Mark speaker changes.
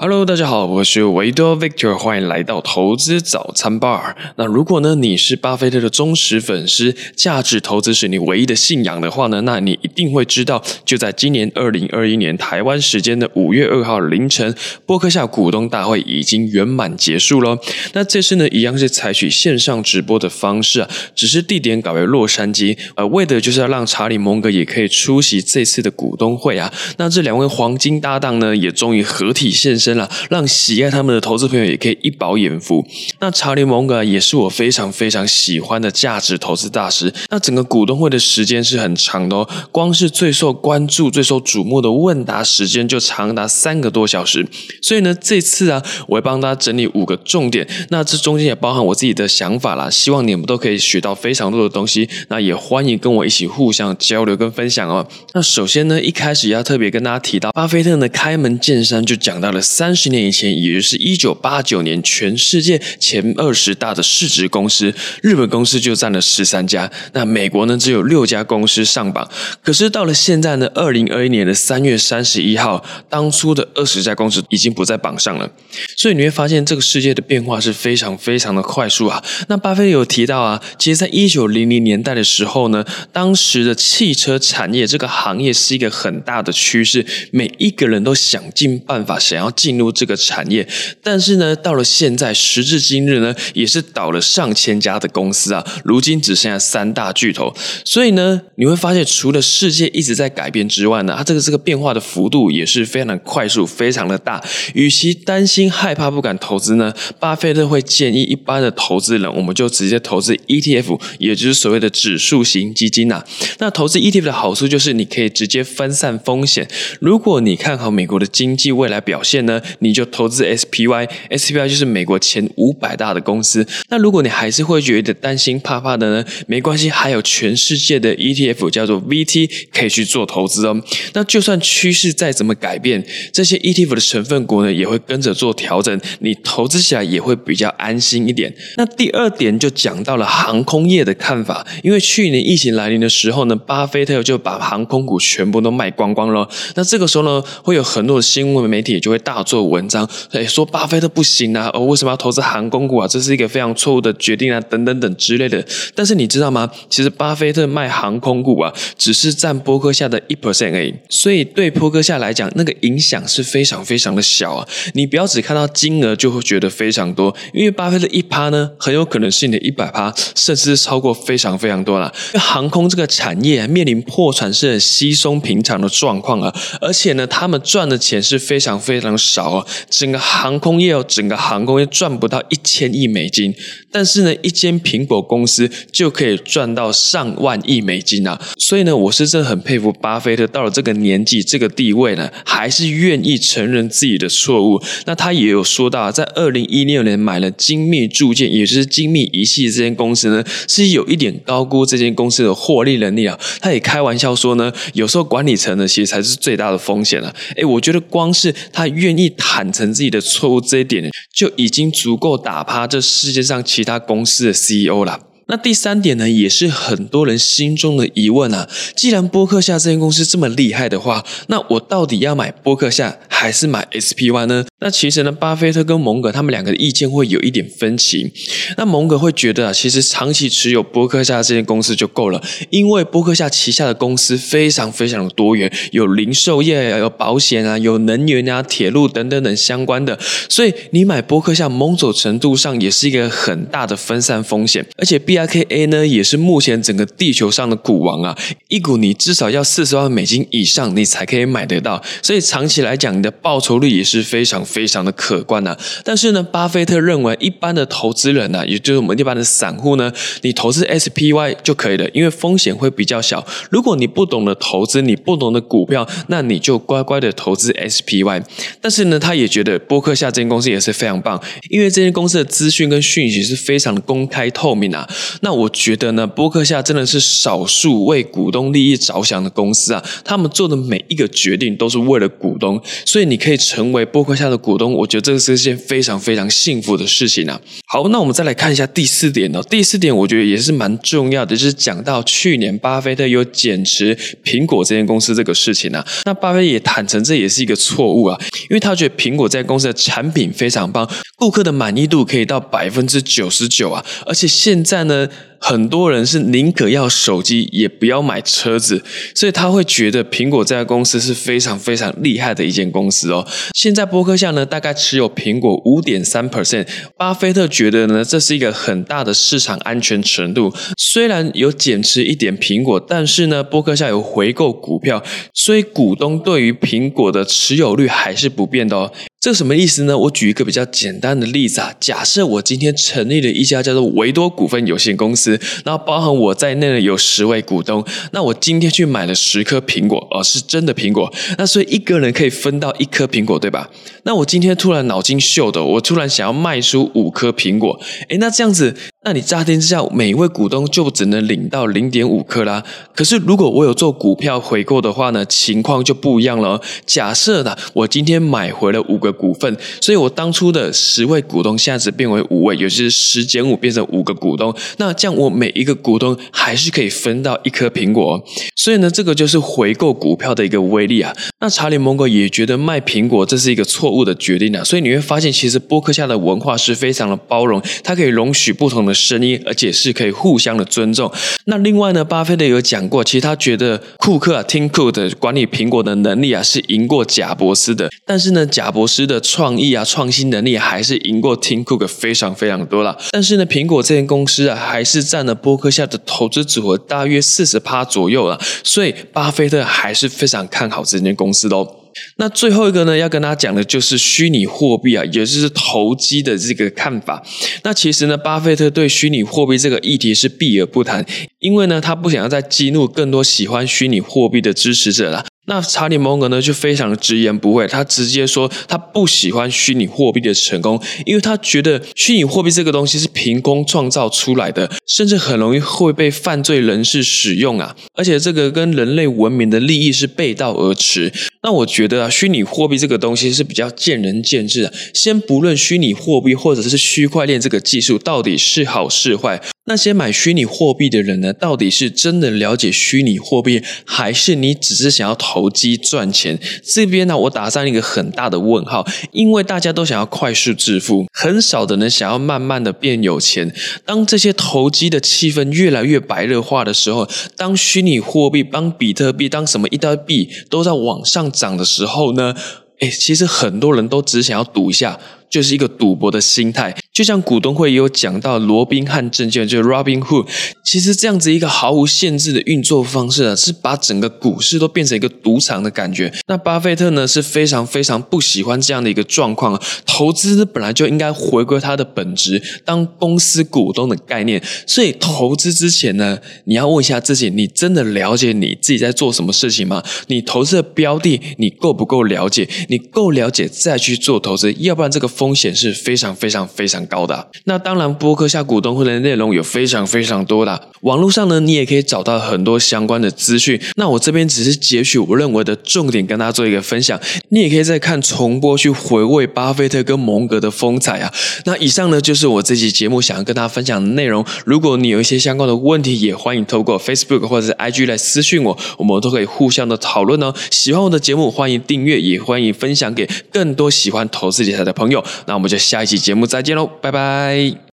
Speaker 1: Hello，大家好，我是维多 Victor，欢迎来到投资早餐 bar。那如果呢你是巴菲特的忠实粉丝，价值投资是你唯一的信仰的话呢，那你一定会知道，就在今年二零二一年台湾时间的五月二号凌晨，波克夏股东大会已经圆满结束了。那这次呢，一样是采取线上直播的方式啊，只是地点改为洛杉矶，呃，为的就是要让查理蒙格也可以出席这次的股东会啊。那这两位黄金搭档呢，也终于合体现身。了，让喜爱他们的投资朋友也可以一饱眼福。那查理蒙格也是我非常非常喜欢的价值投资大师。那整个股东会的时间是很长的哦，光是最受关注、最受瞩目的问答时间就长达三个多小时。所以呢，这次啊，我会帮大家整理五个重点。那这中间也包含我自己的想法啦，希望你们都可以学到非常多的东西。那也欢迎跟我一起互相交流跟分享哦。那首先呢，一开始要特别跟大家提到，巴菲特呢开门见山就讲到了。三十年以前，也就是一九八九年，全世界前二十大的市值公司，日本公司就占了十三家。那美国呢，只有六家公司上榜。可是到了现在呢，二零二一年的三月三十一号，当初的二十家公司已经不在榜上了。所以你会发现，这个世界的变化是非常非常的快速啊。那巴菲特有提到啊，其实在一九零零年代的时候呢，当时的汽车产业这个行业是一个很大的趋势，每一个人都想尽办法想要进。进入这个产业，但是呢，到了现在，时至今日呢，也是倒了上千家的公司啊，如今只剩下三大巨头。所以呢，你会发现，除了世界一直在改变之外呢，它这个这个变化的幅度也是非常的快速，非常的大。与其担心害怕不敢投资呢，巴菲特会建议一般的投资人，我们就直接投资 ETF，也就是所谓的指数型基金呐。那投资 ETF 的好处就是你可以直接分散风险。如果你看好美国的经济未来表现呢？你就投资 SPY，SPY 就是美国前五百大的公司。那如果你还是会觉得担心怕怕的呢？没关系，还有全世界的 ETF 叫做 VT 可以去做投资哦。那就算趋势再怎么改变，这些 ETF 的成分股呢也会跟着做调整，你投资起来也会比较安心一点。那第二点就讲到了航空业的看法，因为去年疫情来临的时候呢，巴菲特就把航空股全部都卖光光了。那这个时候呢，会有很多的新闻媒体就会大。做文章，哎，说巴菲特不行啊，哦，为什么要投资航空股啊？这是一个非常错误的决定啊，等等等之类的。但是你知道吗？其实巴菲特卖航空股啊，只是占波克夏的一 percent 而已，所以对波克夏来讲，那个影响是非常非常的小啊。你不要只看到金额就会觉得非常多，因为巴菲特一趴呢，很有可能是你的一百趴，甚至超过非常非常多了。因为航空这个产业面临破产是很稀松平常的状况啊，而且呢，他们赚的钱是非常非常少。少哦，整个航空业哦，整个航空业赚不到一千亿美金，但是呢，一间苹果公司就可以赚到上万亿美金啊！所以呢，我是真的很佩服巴菲特，到了这个年纪、这个地位呢，还是愿意承认自己的错误。那他也有说到，在二零一六年买了精密铸件，也就是精密仪器这间公司呢，是有一点高估这间公司的获利能力啊。他也开玩笑说呢，有时候管理层呢，其实才是最大的风险啊。诶，我觉得光是他愿意。坦诚自己的错误这一点，就已经足够打趴这世界上其他公司的 CEO 了。那第三点呢，也是很多人心中的疑问啊。既然波克夏这间公司这么厉害的话，那我到底要买波克夏还是买 SPY 呢？那其实呢，巴菲特跟蒙格他们两个的意见会有一点分歧。那蒙格会觉得啊，其实长期持有波克夏这间公司就够了，因为波克夏旗下的公司非常非常的多元，有零售业，有保险啊，有能源啊，铁路等等等相关的。所以你买波克夏，某种程度上也是一个很大的分散风险，而且必。K a 呢也是目前整个地球上的股王啊，一股你至少要四十万美金以上，你才可以买得到，所以长期来讲，你的报酬率也是非常非常的可观呐。但是呢，巴菲特认为一般的投资人呢，也就是我们一般的散户呢，你投资 SPY 就可以了，因为风险会比较小。如果你不懂得投资，你不懂得股票，那你就乖乖的投资 SPY。但是呢，他也觉得波克夏这间公司也是非常棒，因为这间公司的资讯跟讯息是非常公开透明啊。那我觉得呢，波克夏真的是少数为股东利益着想的公司啊！他们做的每一个决定都是为了股东，所以你可以成为波克夏的股东，我觉得这个是件非常非常幸福的事情啊！好，那我们再来看一下第四点哦。第四点我觉得也是蛮重要的，就是讲到去年巴菲特有减持苹果这间公司这个事情啊。那巴菲特也坦诚这也是一个错误啊，因为他觉得苹果这家公司的产品非常棒，顾客的满意度可以到百分之九十九啊，而且现在呢。很多人是宁可要手机也不要买车子，所以他会觉得苹果这家公司是非常非常厉害的一间公司哦。现在波克夏呢大概持有苹果五点三 percent，巴菲特觉得呢这是一个很大的市场安全程度。虽然有减持一点苹果，但是呢波克夏有回购股票，所以股东对于苹果的持有率还是不变的哦。这什么意思呢？我举一个比较简单的例子啊，假设我今天成立了一家叫做维多股份有限公司，然后包含我在内的有十位股东，那我今天去买了十颗苹果，哦，是真的苹果，那所以一个人可以分到一颗苹果，对吧？那我今天突然脑筋秀的，我突然想要卖出五颗苹果，诶，那这样子。那你乍听之下，每一位股东就只能领到零点五克啦。可是如果我有做股票回购的话呢，情况就不一样了。假设呢，我今天买回了五个股份，所以我当初的十位股东现在只变为五位，也就是十减五变成五个股东。那这样我每一个股东还是可以分到一颗苹果。所以呢，这个就是回购股票的一个威力啊。那查理蒙格也觉得卖苹果这是一个错误的决定啊。所以你会发现，其实波克夏的文化是非常的包容，它可以容许不同的。声音，而且是可以互相的尊重。那另外呢，巴菲特有讲过，其实他觉得库克啊，Tim Cook 的管理苹果的能力啊，是赢过贾伯斯的。但是呢，贾伯斯的创意啊、创新能力还是赢过 Tim Cook 非常非常多了。但是呢，苹果这间公司啊，还是占了波克下的投资组合大约四十趴左右了。所以，巴菲特还是非常看好这间公司的哦。那最后一个呢，要跟大家讲的就是虚拟货币啊，也就是投机的这个看法。那其实呢，巴菲特对虚拟货币这个议题是避而不谈，因为呢，他不想要再激怒更多喜欢虚拟货币的支持者了。那查理蒙格呢，就非常直言不讳，他直接说他不喜欢虚拟货币的成功，因为他觉得虚拟货币这个东西是凭空创造出来的，甚至很容易会被犯罪人士使用啊，而且这个跟人类文明的利益是背道而驰。那我觉得啊，虚拟货币这个东西是比较见仁见智的。先不论虚拟货币或者是区块链这个技术到底是好是坏。那些买虚拟货币的人呢，到底是真的了解虚拟货币，还是你只是想要投机赚钱？这边呢，我打上一个很大的问号，因为大家都想要快速致富，很少的人想要慢慢的变有钱。当这些投机的气氛越来越白热化的时候，当虚拟货币、当比特币、当什么一堆币都在往上涨的时候呢？哎，其实很多人都只想要赌一下。就是一个赌博的心态，就像股东会也有讲到罗宾汉证券，就是 Robin Hood。其实这样子一个毫无限制的运作方式啊，是把整个股市都变成一个赌场的感觉。那巴菲特呢是非常非常不喜欢这样的一个状况。投资本来就应该回归它的本质，当公司股东的概念。所以投资之前呢，你要问一下自己：你真的了解你自己在做什么事情吗？你投资的标的你够不够了解？你够了解再去做投资，要不然这个。风险是非常非常非常高的。那当然，播客下股东会的内容有非常非常多的。网络上呢，你也可以找到很多相关的资讯。那我这边只是截取我认为的重点，跟大家做一个分享。你也可以再看重播去回味巴菲特跟蒙格的风采啊。那以上呢，就是我这期节目想要跟大家分享的内容。如果你有一些相关的问题，也欢迎透过 Facebook 或者是 IG 来私讯我，我们都可以互相的讨论哦。喜欢我的节目，欢迎订阅，也欢迎分享给更多喜欢投资理财的朋友。那我们就下一期节目再见喽，拜拜。